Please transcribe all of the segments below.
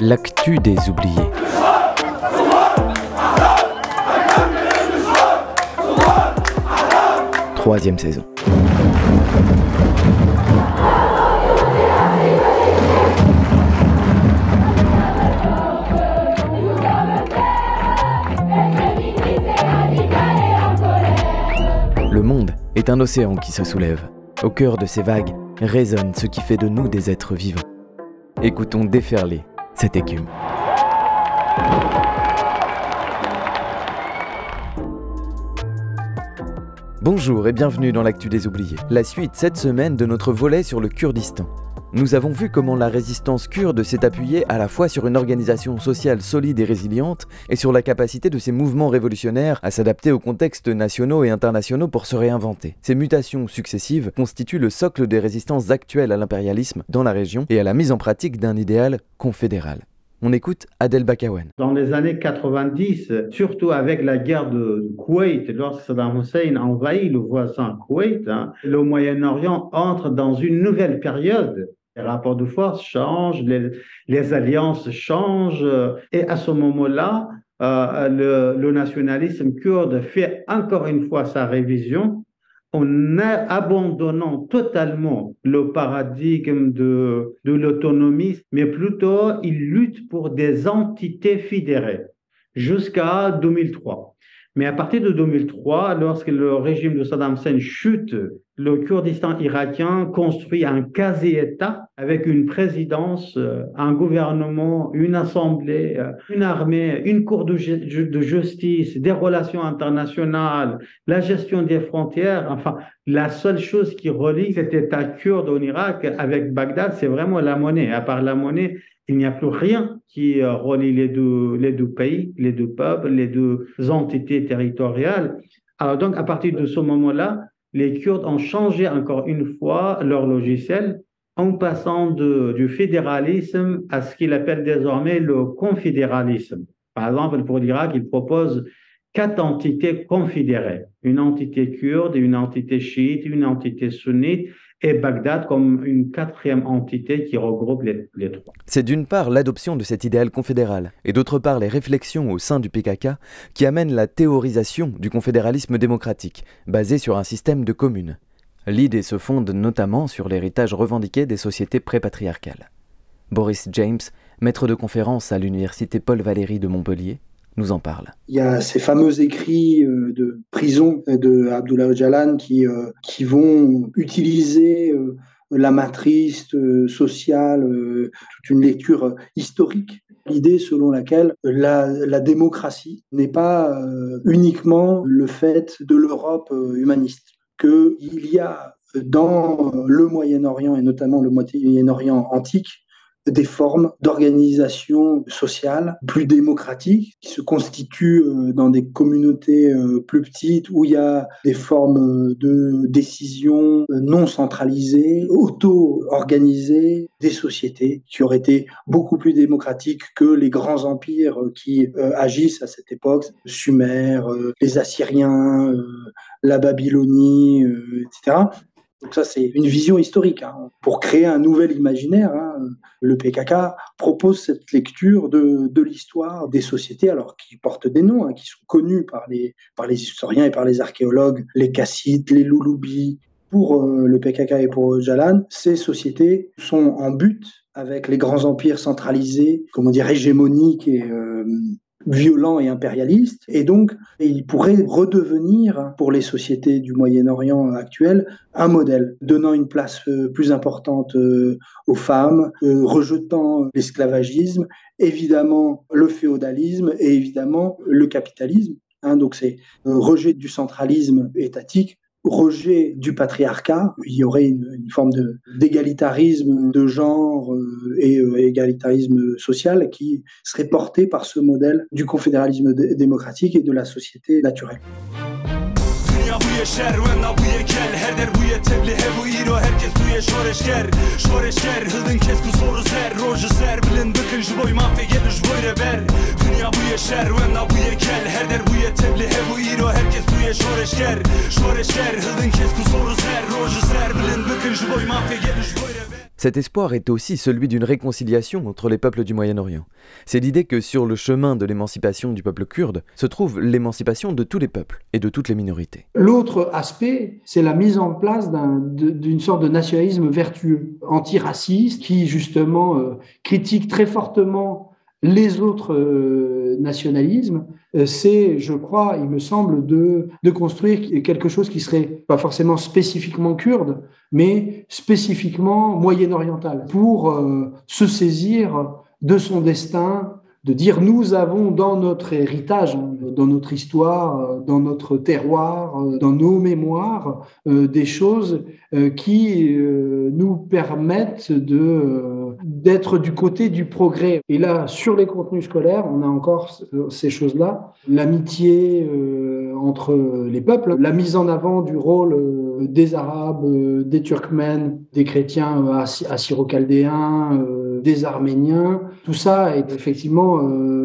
L'actu des oubliés. Troisième saison. Le monde est un océan qui se soulève. Au cœur de ces vagues résonne ce qui fait de nous des êtres vivants. Écoutons déferler cette écume. Bonjour et bienvenue dans l'actu des oubliés, la suite cette semaine de notre volet sur le Kurdistan. Nous avons vu comment la résistance kurde s'est appuyée à la fois sur une organisation sociale solide et résiliente et sur la capacité de ces mouvements révolutionnaires à s'adapter aux contextes nationaux et internationaux pour se réinventer. Ces mutations successives constituent le socle des résistances actuelles à l'impérialisme dans la région et à la mise en pratique d'un idéal confédéral. On écoute Adel Bakawen. Dans les années 90, surtout avec la guerre de Koweït, lorsque Saddam Hussein envahit le voisin Koweït, hein, le Moyen-Orient entre dans une nouvelle période les rapports de force changent, les, alliances changent, et à ce moment-là, euh, le, nationalisme kurde fait encore une fois sa révision en abandonnant totalement le paradigme de, de l'autonomie, mais plutôt il lutte pour des entités fédérées jusqu'à 2003. Mais à partir de 2003, lorsque le régime de Saddam Hussein chute, le Kurdistan irakien construit un quasi-État avec une présidence, euh, un gouvernement, une assemblée, euh, une armée, une cour de, justice, des relations internationales, la gestion des frontières. Enfin, la seule chose qui relie cet État kurde en Irak avec Bagdad, c'est vraiment la monnaie. À part la monnaie, il n'y a plus rien qui euh, relie les deux, pays, les deux peuples, les deux entités territoriales. Alors donc, à partir de ce moment-là, les Kurdes ont changé encore une fois leur logiciel en passant du fédéralisme à ce qu'ils appellent désormais le confédéralisme. Par exemple, pour l'Irak, ils proposent quatre entités confédérées. Une entité kurde, une entité chiite, une entité sunnite et Bagdad comme une quatrième entité qui regroupe les, trois. C'est d'une part l'adoption de cet idéal confédéral, et d'autre part les réflexions au sein du PKK qui amènent la théorisation du confédéralisme démocratique, basé sur un système de communes. L'idée se fonde notamment sur l'héritage revendiqué des sociétés prépatriarcales. Boris James, maître de conférence à l'université Paul Valéry de Montpellier, en parle. Il y a ces fameux écrits euh, de prison de Abdullah qui, euh, qui vont utiliser euh, la matrice sociale, toute une lecture historique l'idée selon laquelle la, la démocratie n'est pas uniquement le fait de l'Europe humaniste, qu'il y a dans le Moyen-Orient et notamment le Moyen-Orient antique des formes d'organisation sociale plus démocratiques qui se constituent euh, dans des communautés euh, plus petites où il y a des formes de décision euh, non centralisées, auto-organisées, des sociétés qui auraient été beaucoup plus démocratiques que les grands empires qui agissent à cette époque, Sumer, les Assyriens, la Babylonie, etc. Donc ça, c'est une vision historique. Hein. Pour créer un nouvel imaginaire, hein, le PKK propose cette lecture de, de l'histoire des sociétés, alors qui portent des noms, hein, qui sont connus par les, historiens et par les archéologues, les Kassites, les Louloubis. Pour euh, le PKK et pour Jalan, ces sociétés sont en but avec les grands empires centralisés, comment dire, hégémoniques et euh, violent et impérialiste. Et donc, il pourrait redevenir, pour les sociétés du Moyen-Orient actuel, un modèle, donnant une place euh, plus importante euh, aux femmes, euh, rejetant l'esclavagisme, évidemment le féodalisme et évidemment le capitalisme. Hein, donc c'est rejet du centralisme étatique rejet du patriarcat, il y aurait une, forme d'égalitarisme de, genre euh, et euh, égalitarisme social qui serait porté par ce modèle du confédéralisme démocratique et de la société naturelle. Czuję szore ścier, szore ścier Hılın kes bu soru ser, roju ser. Bilin dıkın jboy mafya gelir böyle ber Dünya bu yeşer, vemna bu yekel. Her der bu yetemli, he bu iro Herkes duye şore ścier, szore ścier Hılın kes bu soru ser, roju ser. Bilin dıkın jboy mafya gelir böyle Cet espoir est aussi celui d'une réconciliation entre les peuples du Moyen-Orient. C'est l'idée que sur le chemin de l'émancipation du peuple kurde se trouve l'émancipation de tous les peuples et de toutes les minorités. L'autre aspect, c'est la mise en place d'une sorte de nationalisme vertueux, antiraciste, qui justement euh, critique très fortement les autres euh, nationalismes, euh, c'est, je crois, il me semble, de, construire quelque chose qui serait pas forcément spécifiquement kurde, mais spécifiquement moyen-oriental, pour euh, se saisir de son destin, de dire nous avons dans notre héritage, dans notre histoire, dans notre terroir, dans nos mémoires, des choses qui nous permettent de d'être du côté du progrès. Et là, sur les contenus scolaires, on a encore ces choses-là. L'amitié euh, entre les peuples, la mise en avant du rôle euh, des Arabes, euh, des Turkmènes, des chrétiens assyro-chaldéens, des Arméniens, tout ça est effectivement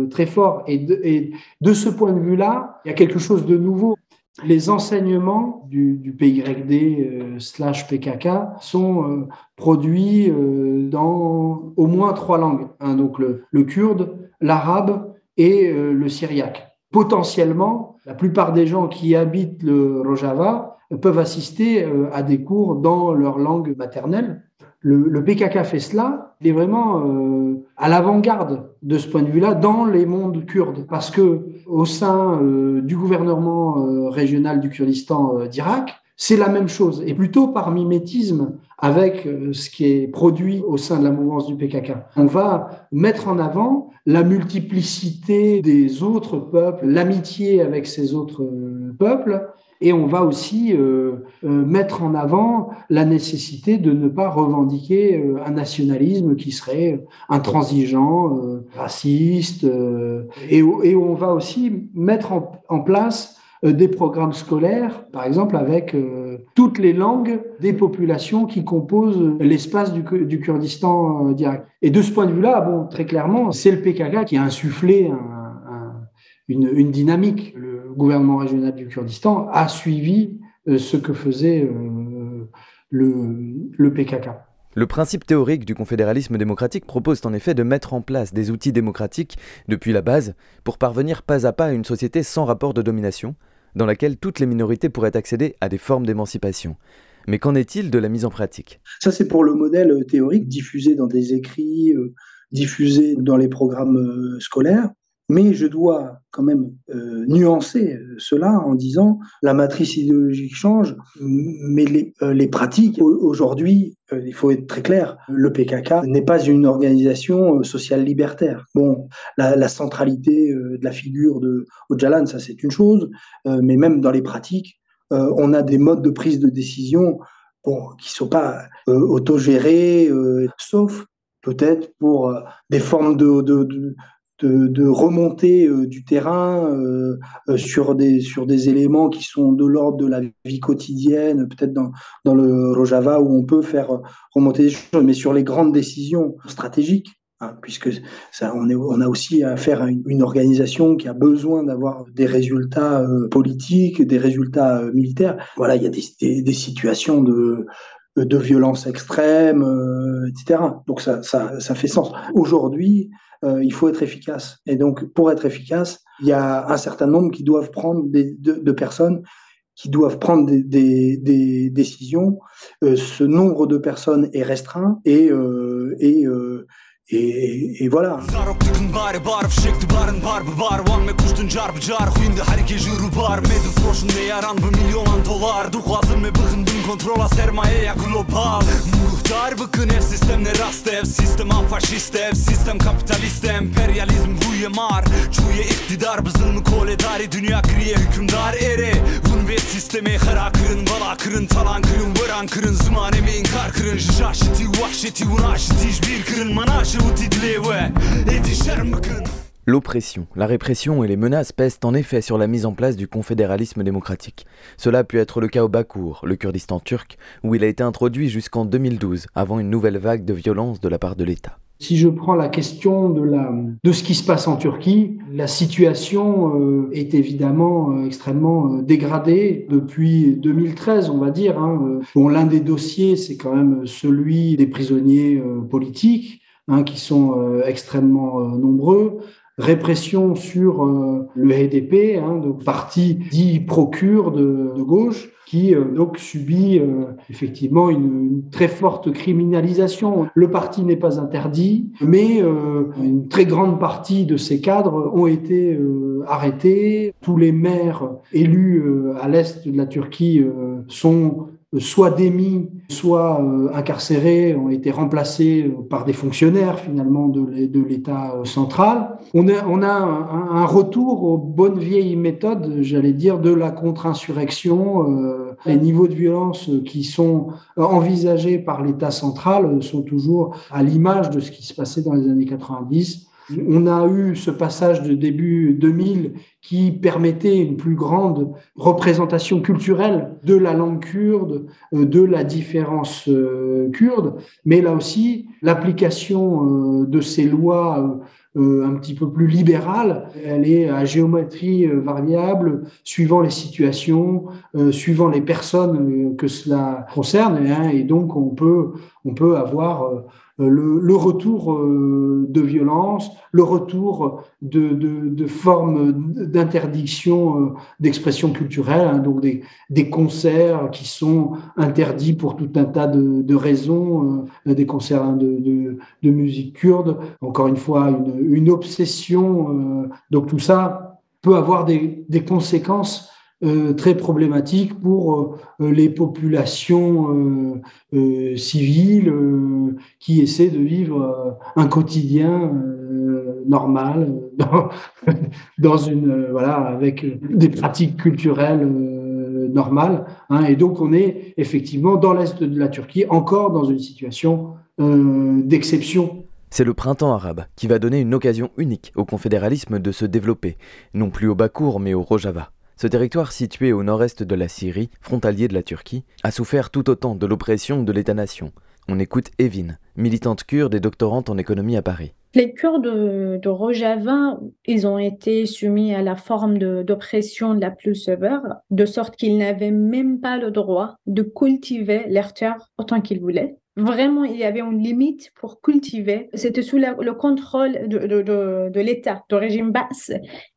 très fort. Et de ce point de vue-là, il y a quelque chose de nouveau les enseignements du, du PYD euh, slash PKK sont euh, produits euh, dans au moins trois langues, hein, donc le, le kurde, l'arabe et le syriaque. Potentiellement, la plupart des gens qui habitent le Rojava peuvent assister à des cours dans leur langue maternelle. Le, PKK fait cela, il est vraiment à l'avant-garde de ce point de vue-là dans les mondes kurdes, parce que au sein euh, du gouvernement euh, régional du Kurdistan euh, d'Irak, c'est la même chose, et plutôt par mimétisme avec ce qui est produit au sein de la mouvance du PKK. On va mettre en avant la multiplicité des autres peuples, l'amitié avec ces autres peuples, et on va aussi euh, euh, mettre en avant la nécessité de ne pas revendiquer euh, un nationalisme qui serait intransigeant, raciste. Et, on va aussi mettre en, place des programmes scolaires, par exemple avec toutes les langues des populations qui composent l'espace du, du, Kurdistan direct. Et de ce point de vue-là, bon, très clairement, c'est le PKK qui a insufflé une, dynamique gouvernement régional du Kurdistan a suivi euh, ce que faisait euh, le, le PKK. Le principe théorique du confédéralisme démocratique propose en effet de mettre en place des outils démocratiques depuis la base pour parvenir pas à pas à une société sans rapport de domination, dans laquelle toutes les minorités pourraient accéder à des formes d'émancipation. Mais qu'en est-il de la mise en pratique? Ça, c'est pour le modèle théorique diffusé dans des écrits, euh, diffusé dans les programmes scolaires. Mais je dois quand même euh, nuancer euh, cela en disant la matrice idéologique change, mais les, euh, pratiques, aujourd'hui, il faut être très clair, le PKK n'est pas une organisation sociale libertaire. Bon, la, centralité de la figure de Öcalan, ça c'est une chose, mais même dans les pratiques, on a des modes de prise de décision qui ne sont pas autogérés, sauf peut-être pour des formes de, de, de remonter euh, du terrain euh, euh, sur, des, sur des éléments qui sont de l'ordre de la vie quotidienne, peut-être dans, dans le Rojava où on peut faire remonter des choses, mais sur les grandes décisions stratégiques, hein, puisque on, est, on a aussi affaire à une, une organisation qui a besoin d'avoir des résultats politiques, des résultats militaires. Voilà, il y a des, des, des situations de de violence extrême, etc. Donc ça, ça, ça fait sens. Aujourd'hui, euh, il faut être efficace. Et donc, pour être efficace, il y a un certain nombre qui doivent prendre des, de, personnes qui doivent prendre des, des, décisions. Euh, ce nombre de personnes est restreint et, euh, et et, et voilà. Kontrola sermayeja global Muhtar bıkın ev sistemle rast ev Sistem faşist ev Sistem kapitalist emperyalizm huye mar. Çuye iktidar bızın kole dari Dünya kriye hükümdar ere Vun ve sisteme khara kırın Vala kırın talan kırın Vıran kırın Zman emeğin kar kırın. Jajiti vahşeti Unaşiti bir kırın. Manaşı uti dileve Edi şerm bıkın L'oppression, la répression et les menaces pèsent en effet sur la mise en place du confédéralisme démocratique. Cela a pu être le cas au Bakour, le Kurdistan turc, où il a été introduit jusqu'en 2012, avant une nouvelle vague de violence de la part de l'État. Si je prends la question de, ce qui se passe en Turquie, la situation euh, est évidemment euh, extrêmement euh, dégradée depuis 2013, on va dire. Hein. Bon, l'un des dossiers, c'est quand même celui des prisonniers politiques, hein, qui sont extrêmement nombreux répression sur le HDP, hein, donc parti dit procure de, gauche, qui euh, donc subit euh, effectivement une, très forte criminalisation. Le parti n'est pas interdit, mais euh, une très grande partie de ces cadres ont été arrêtés. Tous les maires élus à l'est de la Turquie sont soit démis, soit incarcérés, ont été remplacés par des fonctionnaires finalement de l'État central. On a, on a un, un, retour aux bonnes vieilles méthodes, j'allais dire, de la contre-insurrection les niveaux de violence qui sont envisagés par l'État central sont toujours à l'image de ce qui se passait dans les années 90. On a eu ce passage de début 2000 qui permettait une plus grande représentation culturelle de la langue kurde, de la différence euh, kurde, mais là aussi, l'application euh, de ces lois euh, un petit peu plus libérale. Elle est à géométrie euh, variable, suivant les situations, euh, suivant les personnes que cela concerne. Hein, et donc, on peut, on peut avoir le, le, retour de violence, le retour de, formes d'interdiction d'expression culturelle, hein, donc des, concerts qui sont interdits pour tout un tas de, raisons, des concerts hein, de, musique kurde, encore une fois, une, obsession. Euh, donc tout ça peut avoir des, conséquences euh, très problématiques pour euh, les populations civiles qui essaient de vivre un quotidien normal dans, une voilà avec des pratiques culturelles normales. Hein. et donc on est effectivement dans l'est de la Turquie encore dans une situation d'exception c'est le printemps arabe qui va donner une occasion unique au confédéralisme de se développer, non plus au Bakour mais au Rojava. Ce territoire situé au nord-est de la Syrie, frontalier de la Turquie, a souffert tout autant de l'oppression de l'État-nation. On écoute Evin, militante kurde et doctorante en économie à Paris. Les Kurdes de, Rojava, ils ont été soumis à la forme d'oppression la plus sévère, de sorte qu'ils n'avaient même pas le droit de cultiver leur terre autant qu'ils voulaient. Vraiment, il y avait une limite pour cultiver. C'était sous le contrôle de, de, de, l'État, du régime basse.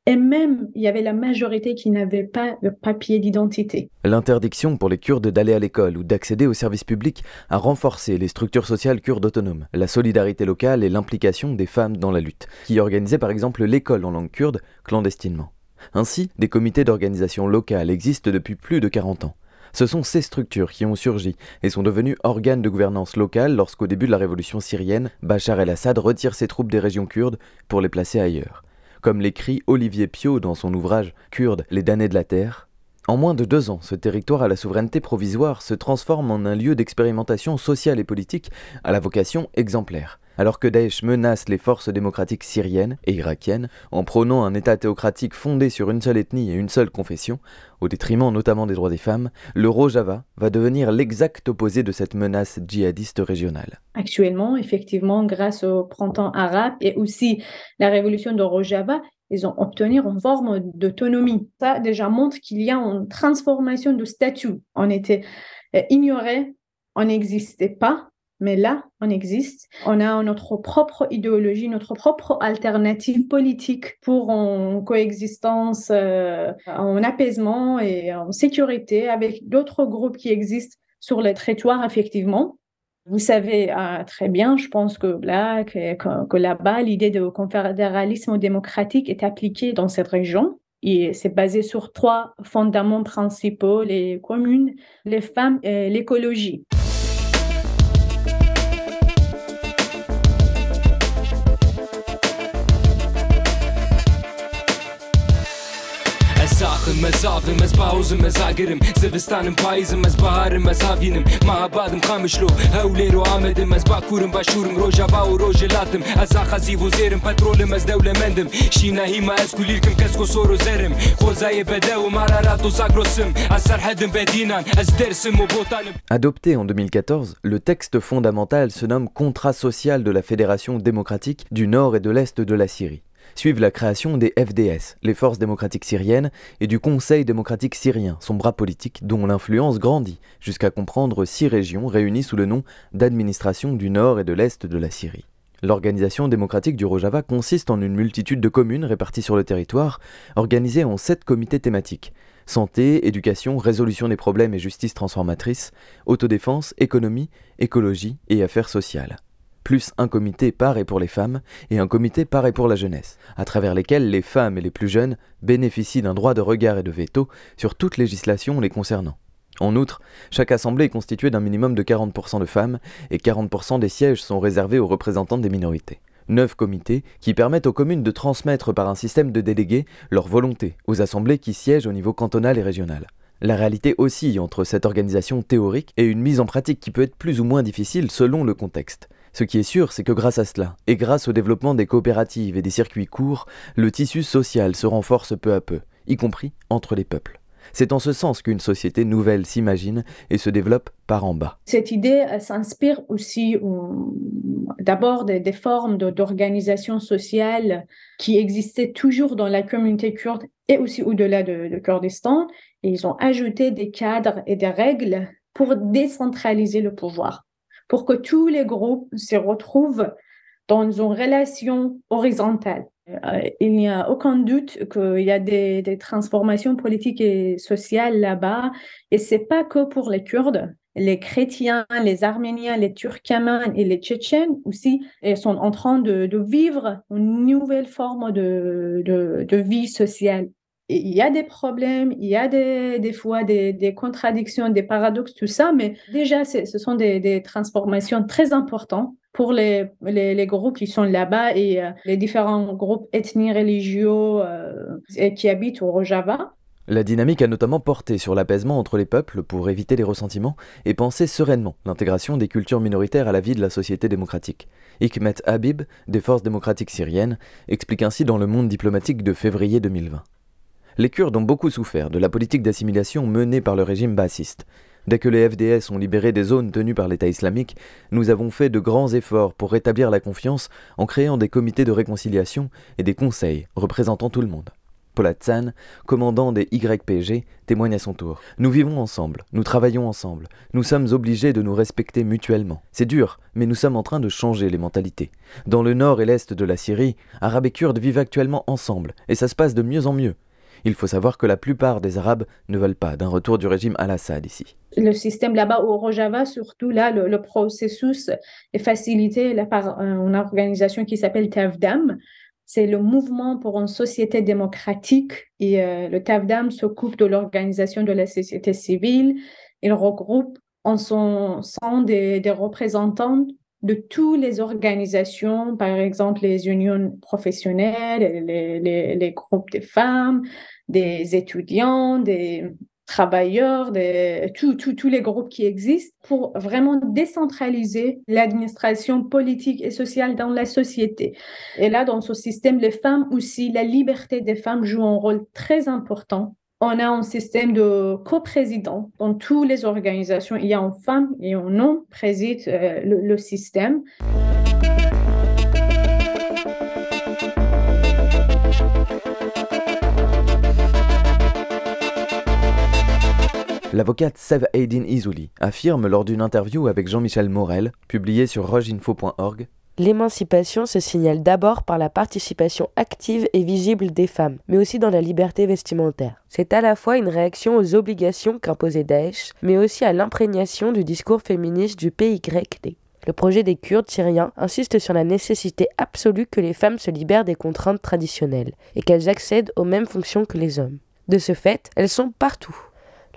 Et même, il y avait la majorité qui n'avait pas de papier d'identité. L'interdiction pour les Kurdes d'aller à l'école ou d'accéder aux services publics a renforcé les structures sociales kurdes autonomes, la solidarité locale et l'implication des femmes dans la lutte, qui organisaient par exemple l'école en langue kurde clandestinement. Ainsi, des comités d'organisation locale existent depuis plus de 40 ans. Ce sont ces structures qui ont surgi et sont devenues organes de gouvernance locale lorsqu'au début de la révolution syrienne, Bachar el-Assad retire ses troupes des régions kurdes pour les placer ailleurs. Comme l'écrit Olivier Pio dans son ouvrage Kurdes, les damnés de la terre, en moins de deux ans, ce territoire à la souveraineté provisoire se transforme en un lieu d'expérimentation sociale et politique à la vocation exemplaire. Alors que Daesh menace les forces démocratiques syriennes et irakiennes en prônant un État théocratique fondé sur une seule ethnie et une seule confession, au détriment notamment des droits des femmes, le Rojava va devenir l'exact opposé de cette menace djihadiste régionale. Actuellement, effectivement, grâce au printemps arabe et aussi la révolution de Rojava, ils ont obtenu une forme d'autonomie. Ça déjà montre qu'il y a une transformation de statut. On était euh, ignoré, on n'existait pas, mais là, on existe. On a notre propre idéologie, notre propre alternative politique pour en coexistence, euh, en apaisement et en sécurité avec d'autres groupes qui existent sur le territoire, effectivement. Vous savez euh, très bien, je pense que là, que, là-bas, l'idée de confédéralisme démocratique est appliquée dans cette région. Et c'est basé sur trois fondements principaux, les communes, les femmes et l'écologie. صافم از باوزم از اگرم زوستانم پاییزم از بهارم از هاوینم ما بادم خامشلو هولێر و ئامدم ئەس باکوورم باشوورم ڕۆژەبا و ڕۆژەلاتم ئەزا خەزی و زێرم پەترۆلم ئەس دەولەمەندم شینەهیمە ئەس کولیرکم کەس کۆ سۆر و زەرم خۆزایە بەدە و مارارات و زاگرۆسم ئەس سەرحەدم بەدینان ئەس دەرسم و بۆتانم Adopté en 2014, le texte fondamental se nomme Contrat social de la Fédération démocratique du Nord et de l'Est de la Syrie. Suivent la création des FDS, les Forces démocratiques syriennes, et du Conseil démocratique syrien, son bras politique dont l'influence grandit jusqu'à comprendre six régions réunies sous le nom d'administration du Nord et de l'Est de la Syrie. L'organisation démocratique du Rojava consiste en une multitude de communes réparties sur le territoire, organisées en sept comités thématiques santé, éducation, résolution des problèmes et justice transformatrice, autodéfense, économie, écologie et affaires sociales. Plus un comité par et pour les femmes et un comité par et pour la jeunesse, à travers lesquels les femmes et les plus jeunes bénéficient d'un droit de regard et de veto sur toute législation les concernant. En outre, chaque assemblée est constituée d'un minimum de 40% de femmes et 40% des sièges sont réservés aux représentants des minorités. Neuf comités qui permettent aux communes de transmettre par un système de délégués leur volonté aux assemblées qui siègent au niveau cantonal et régional. La réalité oscille entre cette organisation théorique et une mise en pratique qui peut être plus ou moins difficile selon le contexte. Ce qui est sûr, c'est que grâce à cela, et grâce au développement des coopératives et des circuits courts, le tissu social se renforce peu à peu, y compris entre les peuples. C'est en ce sens qu'une société nouvelle s'imagine et se développe par en bas. Cette idée s'inspire aussi d'abord des, formes d'organisation sociale qui existaient toujours dans la communauté kurde et aussi au-delà de, de Kurdistan. Et ils ont ajouté des cadres et des règles pour décentraliser le pouvoir, pour que tous les groupes se retrouvent dans une relation horizontale. Euh, il n'y a aucun doute qu'il y a des, transformations politiques et sociales là-bas. Et c'est pas que pour les Kurdes. Les chrétiens, les Arméniens, les Turkmènes et les Tchétchènes aussi sont en train de, vivre une nouvelle forme de, vie sociale. Il y a des problèmes, il y a des, des fois des, contradictions, des paradoxes, tout ça, mais déjà, ce sont des, des transformations très importantes pour les, les, groupes qui sont là-bas et euh, les différents groupes ethniques religieux euh, qui habitent au Rojava. La dynamique a notamment porté sur l'apaisement entre les peuples pour éviter les ressentiments et penser sereinement l'intégration des cultures minoritaires à la vie de la société démocratique. Hikmet Habib, des forces démocratiques syriennes, explique ainsi dans le monde diplomatique de février 2020. Les Kurdes ont beaucoup souffert de la politique d'assimilation menée par le régime bassiste. Dès que les FDS ont libéré des zones tenues par l'État islamique, nous avons fait de grands efforts pour rétablir la confiance en créant des comités de réconciliation et des conseils représentant tout le monde. Polatsan, commandant des YPG, témoigne à son tour. Nous vivons ensemble, nous travaillons ensemble, nous sommes obligés de nous respecter mutuellement. C'est dur, mais nous sommes en train de changer les mentalités. Dans le nord et l'est de la Syrie, Arabes et Kurdes vivent actuellement ensemble, et ça se passe de mieux en mieux. Il faut savoir que la plupart des Arabes ne veulent pas d'un retour du régime al-Assad ici. Le système là-bas au Rojava, surtout là, le, processus est facilité par une organisation qui s'appelle TAVDAM. C'est le mouvement pour une société démocratique et euh, le TAVDAM s'occupe de l'organisation de la société civile. Il regroupe en son sein des, représentants de toutes les organisations, par exemple les unions professionnelles, les, groupes de femmes, des étudiants, des travailleurs, des, tous les groupes qui existent pour vraiment décentraliser l'administration politique et sociale dans la société. Et là, dans ce système, les femmes aussi, la liberté des femmes joue un rôle très important. On a un système de coprésident dans toutes les organisations. Il y a une femme et un homme préside euh, le système. L'avocate Sev Aydin Izouli affirme lors d'une interview avec Jean-Michel Morel, publiée sur rojinfo.org L'émancipation se signale d'abord par la participation active et visible des femmes, mais aussi dans la liberté vestimentaire. C'est à la fois une réaction aux obligations qu'imposait Daesh, mais aussi à l'imprégnation du discours féministe du PYD. Le projet des Kurdes syriens insiste sur la nécessité absolue que les femmes se libèrent des contraintes traditionnelles et qu'elles accèdent aux mêmes fonctions que les hommes. De ce fait, elles sont partout.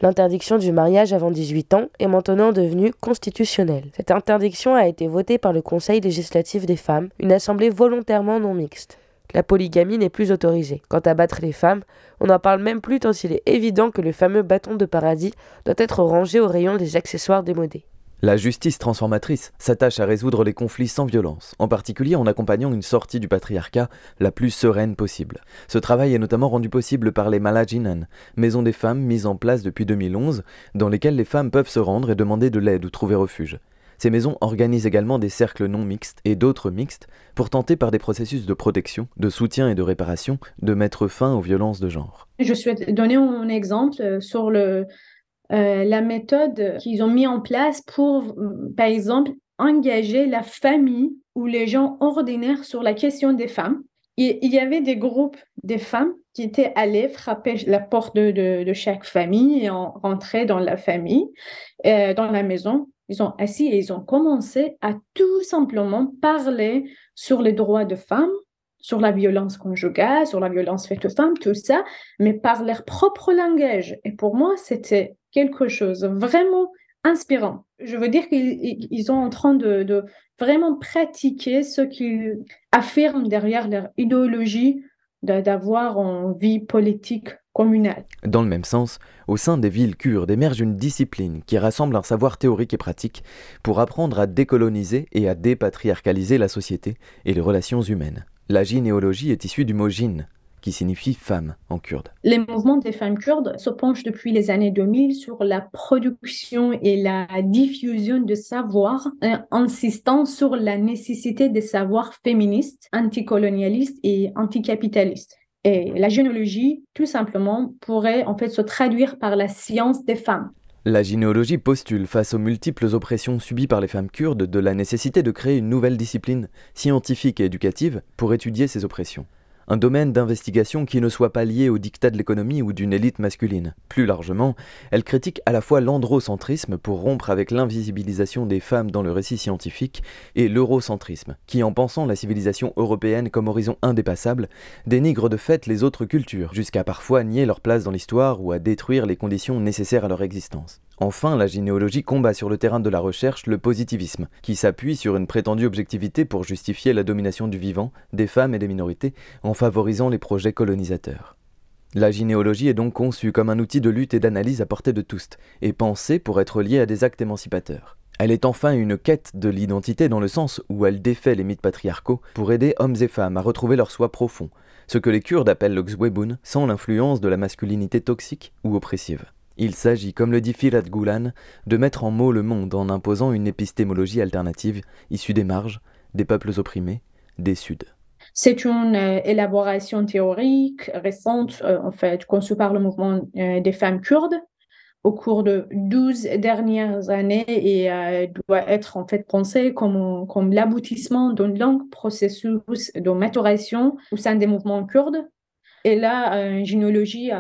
L'interdiction du mariage avant 18 ans est maintenant devenue constitutionnelle. Cette interdiction a été votée par le Conseil législatif des femmes, une assemblée volontairement non mixte. la polygamie n'est plus autorisée. Quant à battre les femmes, on n'en parle même plus tant il est évident que le fameux bâton de paradis doit être rangé au rayon des accessoires démodés. La justice transformatrice s'attache à résoudre les conflits sans violence, en particulier en accompagnant une sortie du patriarcat la plus sereine possible. Ce travail est notamment rendu possible par les Malajinan, maisons des femmes mises en place depuis 2011, dans lesquelles les femmes peuvent se rendre et demander de l'aide ou trouver refuge. Ces maisons organisent également des cercles non mixtes et d'autres mixtes pour tenter par des processus de protection, de soutien et de réparation de mettre fin aux violences de genre. Je souhaite donner un exemple euh, sur le, euh, la méthode qu'ils ont mis en place pour, par exemple, engager la famille ou les gens ordinaires sur la question des femmes. Il, y avait des groupes de femmes qui étaient allées frapper la porte de, chaque famille et rentrer dans la famille, euh, dans la maison. Ils ont assis et ils ont commencé à tout simplement parler sur les droits de femmes, sur la violence conjugale, sur la violence faite aux femmes, tout ça, mais par leur propre langage. Et pour moi, c'était quelque chose vraiment inspirant. Je veux dire qu'ils sont en train de, vraiment pratiquer ce qu'ils affirment derrière leur idéologie d'avoir une vie politique communale. Dans le même sens, au sein des villes kurdes émerge une discipline qui rassemble un savoir théorique et pratique pour apprendre à décoloniser et à dépatriarcaliser la société et les relations humaines. La gynéologie est issue du mot gyn, qui signifie femme en kurde. Les mouvements des femmes kurdes se penchent depuis les années 2000 sur la production et la diffusion de savoir, insistant sur la nécessité des savoirs féministes, anticolonialistes et anticapitalistes. Et la généalogie, tout simplement, pourrait en fait se traduire par la science des femmes. La gynéologie postule face aux multiples oppressions subies par les femmes kurdes de la nécessité de créer une nouvelle discipline scientifique et éducative pour étudier ces oppressions un domaine d'investigation qui ne soit pas lié au dictat de l'économie ou d'une élite masculine. Plus largement, elle critique à la fois l'androcentrisme pour rompre avec l'invisibilisation des femmes dans le récit scientifique et l'eurocentrisme, qui en pensant la civilisation européenne comme horizon indépassable, dénigre de fait les autres cultures, jusqu'à parfois nier leur place dans l'histoire ou à détruire les conditions nécessaires à leur existence. Enfin, la gynéologie combat sur le terrain de la recherche le positivisme, qui s'appuie sur une prétendue objectivité pour justifier la domination du vivant, des femmes et des minorités, en favorisant les projets colonisateurs. La gynéologie est donc conçue comme un outil de lutte et d'analyse à portée de tous, et pensée pour être liée à des actes émancipateurs. Elle est enfin une quête de l'identité dans le sens où elle défait les mythes patriarcaux pour aider hommes et femmes à retrouver leur soi profond, ce que les Kurdes appellent l'Oxwebun, sans l'influence de la masculinité toxique ou oppressive. Il s'agit, comme le dit Firat Goulan, de mettre en mots le monde en imposant une épistémologie alternative issue des marges, des peuples opprimés, des Suds. C'est une euh, élaboration théorique récente, euh, en fait, conçue par le mouvement euh, des femmes kurdes au cours de 12 dernières années et doit être en fait pensée comme, comme l'aboutissement d'un long processus de maturation au sein des mouvements kurdes et là, en gynéologie,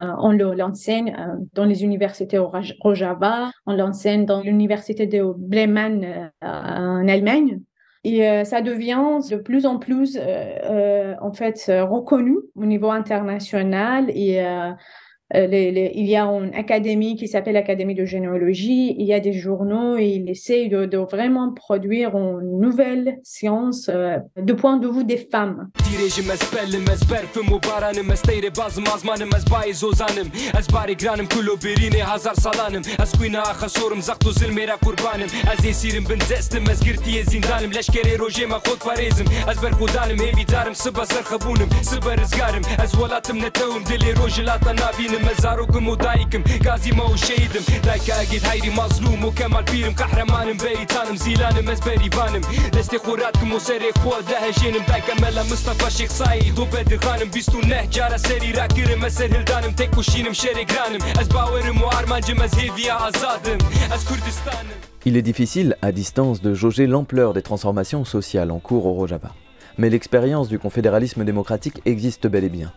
on l'enseigne dans les universités au Rojava, on l'enseigne dans l'université de Bremen en Allemagne. Et euh, ça devient de plus en plus, euh, euh, en fait, reconnu au niveau international et euh, il y a une académie qui s'appelle l'Académie de généalogie, il y a des journaux et ils essayent de, vraiment produire une nouvelle science euh, du point de vue des femmes. دايكم مزاروكم ودايكم كازيما وشيدم دايكا اكيد هايري مظلوم وكمال بيرم كحرمان بيتانم زيلانم مزبري فانم دستي خوراتكم وسري خوا دهجينم دايكا ملا مصطفى شيخ سايد وبدر غانم بيستو نه جارة سري راكرم اسر هلدانم تيكو شينم شري غرانم از باورم وارمانجم از هيفيا ازادم از كردستانم Il est difficile, à distance, de jauger l'ampleur des transformations sociales en cours au Rojava. Mais l'expérience du confédéralisme démocratique existe bel et bien.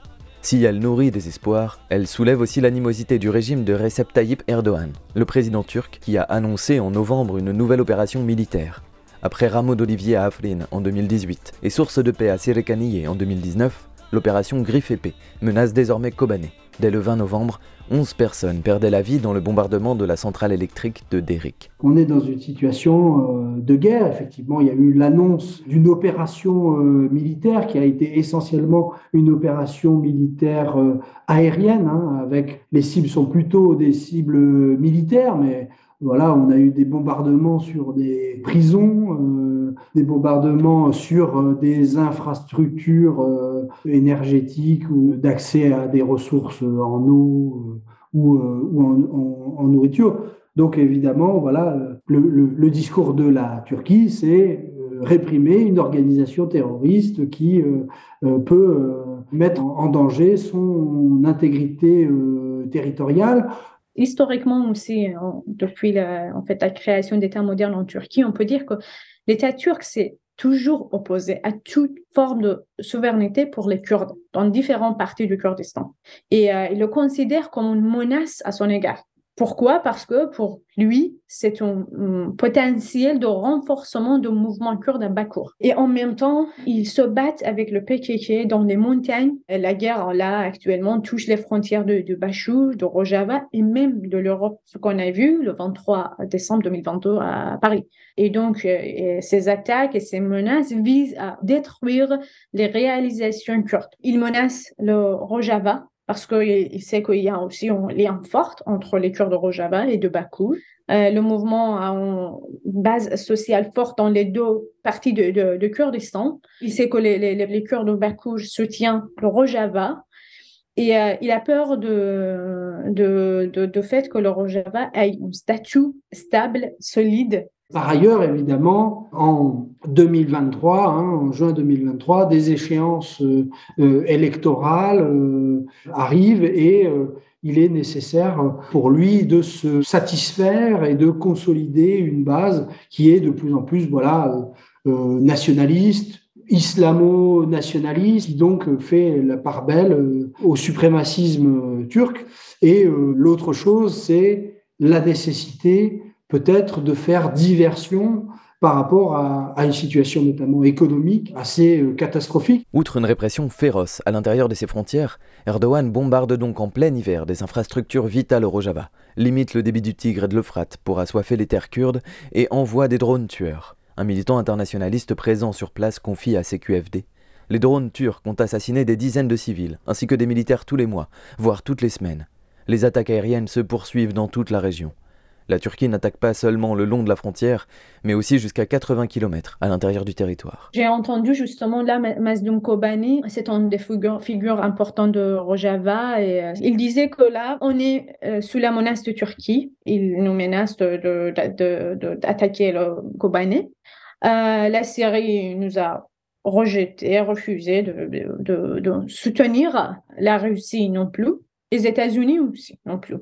Si elle nourrit des espoirs, elle soulève aussi l'animosité du régime de Recep Tayyip Erdogan, le président turc qui a annoncé en novembre une nouvelle opération militaire. Après rameau d'olivier à Afrin en 2018 et source de paix à Sirekaniye en 2019, l'opération Griffe épée menace désormais Kobané. Dès le 20 novembre, 11 personnes perdaient la vie dans le bombardement de la centrale électrique de Derrick. On est dans une situation euh, de guerre. Effectivement, il y a eu l'annonce d'une opération euh, militaire qui a été essentiellement une opération militaire euh, aérienne, hein, avec les cibles sont plutôt des cibles militaires, mais voilà, on a eu des bombardements sur des prisons, des bombardements sur des infrastructures énergétiques ou d'accès à des ressources en eau ou, en, en, nourriture. Donc évidemment, voilà, le, discours de la Turquie, c'est euh, réprimer une organisation terroriste qui euh, euh, peut mettre en danger son intégrité territoriale. Historiquement aussi, depuis la, en fait, la création d'État moderne en Turquie, on peut dire que l'État turc s'est toujours opposé à toute forme de souveraineté pour les Kurdes dans différentes parties du Kurdistan. Et il le considère comme une menace à son égard. Pourquoi? Parce que pour lui, c'est un, potentiel de renforcement du mouvement kurde à Bakour. Et en même temps, ils se battent avec le PKK dans les montagnes. La guerre, là, actuellement, touche les frontières de, de Bachou, de Rojava et même de l'Europe, ce qu'on a vu le 23 décembre 2022 à Paris. Et donc, euh, ces attaques et ces menaces visent à détruire les réalisations kurdes. Ils menacent le Rojava, parce qu'il sait qu'il y a aussi un lien fort entre les Kurdes de Rojava et de Bakou. Euh, le mouvement a une base sociale forte dans les deux parties de, de, Kurdistan. Il sait que les, les, les, Kurdes de Bakou soutiennent le Rojava. Et euh, il a peur de, de, de, de, fait que le Rojava ait un statut stable, solide par ailleurs, évidemment, en 2023, hein, en juin 2023, des échéances euh, euh, électorales euh, arrivent et il est nécessaire pour lui de se satisfaire et de consolider une base qui est de plus en plus voilà nationaliste, islamo-nationaliste, donc fait la part belle au suprémacisme turc. Et l'autre chose, c'est la nécessité peut-être de faire diversion par rapport à, une situation notamment économique assez euh, catastrophique. Outre une répression féroce à l'intérieur de ses frontières, Erdogan bombarde donc en plein hiver des infrastructures vitales au Rojava, limite le débit du Tigre et de l'Euphrate pour assoiffer les terres kurdes et envoie des drones tueurs. Un militant internationaliste présent sur place confie à CQFD. Les drones turcs ont assassiné des dizaines de civils, ainsi que des militaires tous les mois, voire toutes les semaines. Les attaques aériennes se poursuivent dans toute la région. La Turquie n'attaque pas seulement le long de la frontière, mais aussi jusqu'à 80 km à l'intérieur du territoire. J'ai entendu justement là Mazdoum Kobani, c'est un des figures, importantes de Rojava, et euh, il disait que là, on est euh, sous la menace de Turquie. Il nous menace d'attaquer le Kobani. Euh, la Syrie nous a rejeté, refusé de soutenir la Russie non plus, les États-Unis aussi non plus.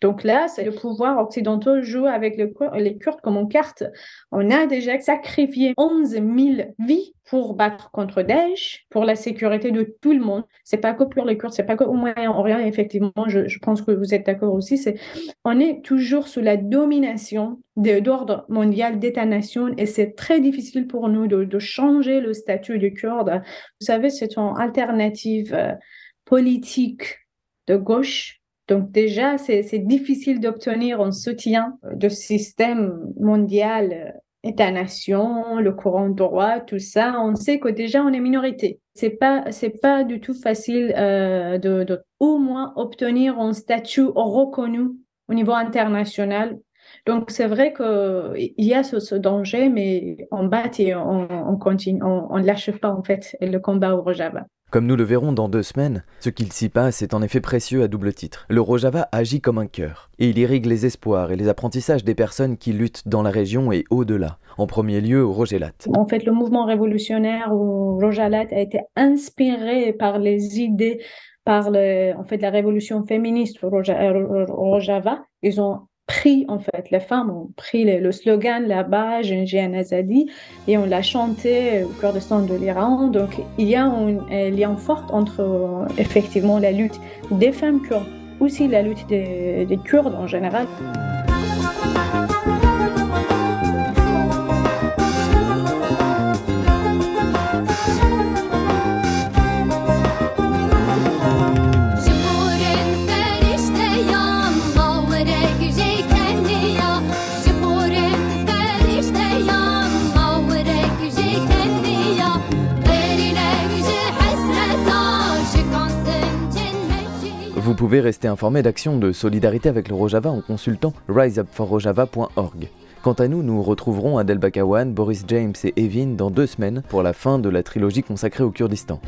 Donc là, c'est le pouvoir occidental joue avec les Kurdes comme en carte. On a déjà sacrifié 11 000 vies pour battre contre Daesh, pour la sécurité de tout le monde. C'est pas que pour les Kurdes, c'est pas que au Moyen-Orient. Effectivement, je, pense que vous êtes d'accord aussi. C'est, on est toujours sous la domination d'ordre mondial d'État-nation et c'est très difficile pour nous de, changer le statut des Kurdes. Vous savez, c'est une alternative euh, politique de gauche donc déjà, c'est difficile d'obtenir un soutien de système mondial, euh, État-nation, le courant droit, tout ça. On sait que déjà on est minorité. C'est pas c'est pas du tout facile euh, de, au moins obtenir un statut reconnu au niveau international. Donc c'est vrai qu'il y a ce, danger, mais on bat et on, on continue, on ne lâche pas en fait le combat au Rojava. Comme nous le verrons dans deux semaines, ce qu'il s'y passe est en effet précieux à double titre. Le Rojava agit comme un cœur, et il irrigue les espoirs et les apprentissages des personnes qui luttent dans la région et au-delà. En premier lieu, au Rojelat. En fait, le mouvement révolutionnaire au Rojalat a été inspiré par les idées, par le, en fait, la révolution féministe au Rojava. Ils ont pris, en fait, les femmes ont pris le, slogan là-bas, Gengé Azadi, et on l'a chanté au Kurdistan de l'Iran. Donc, il y a un, lien fort entre, euh, effectivement, la lutte des femmes kurdes, aussi la lutte des, des Kurdes en général. Vous pouvez rester informé d'actions de solidarité avec le Rojava en consultant riseupforrojava.org. Quant à nous, nous retrouverons Adel Bakawan, Boris James et Evin dans deux semaines pour la fin de la trilogie consacrée au Kurdistan.